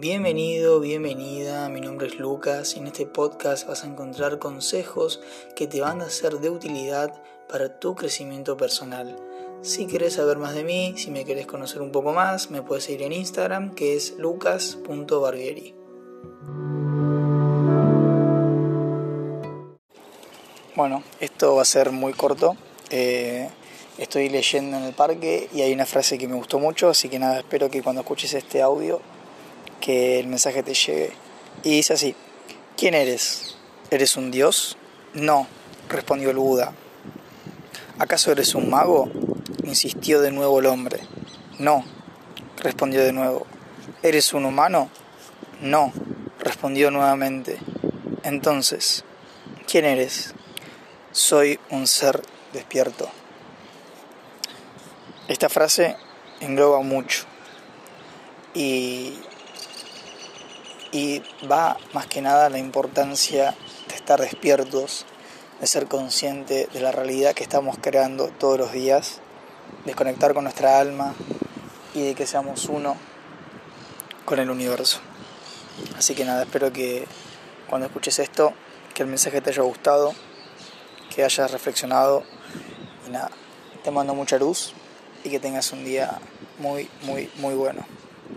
Bienvenido, bienvenida, mi nombre es Lucas y en este podcast vas a encontrar consejos que te van a ser de utilidad para tu crecimiento personal. Si quieres saber más de mí, si me quieres conocer un poco más, me puedes seguir en Instagram que es lucas.barbieri. Bueno, esto va a ser muy corto. Eh, estoy leyendo en el parque y hay una frase que me gustó mucho, así que nada, espero que cuando escuches este audio que el mensaje te llegue. Y dice así, ¿quién eres? ¿Eres un dios? No, respondió el Buda. ¿Acaso eres un mago? insistió de nuevo el hombre. No, respondió de nuevo. ¿Eres un humano? No, respondió nuevamente. Entonces, ¿quién eres? Soy un ser despierto. Esta frase engloba mucho y y va más que nada la importancia de estar despiertos, de ser consciente de la realidad que estamos creando todos los días, de conectar con nuestra alma y de que seamos uno con el universo. Así que nada, espero que cuando escuches esto, que el mensaje te haya gustado, que hayas reflexionado y nada, te mando mucha luz y que tengas un día muy, muy, muy bueno.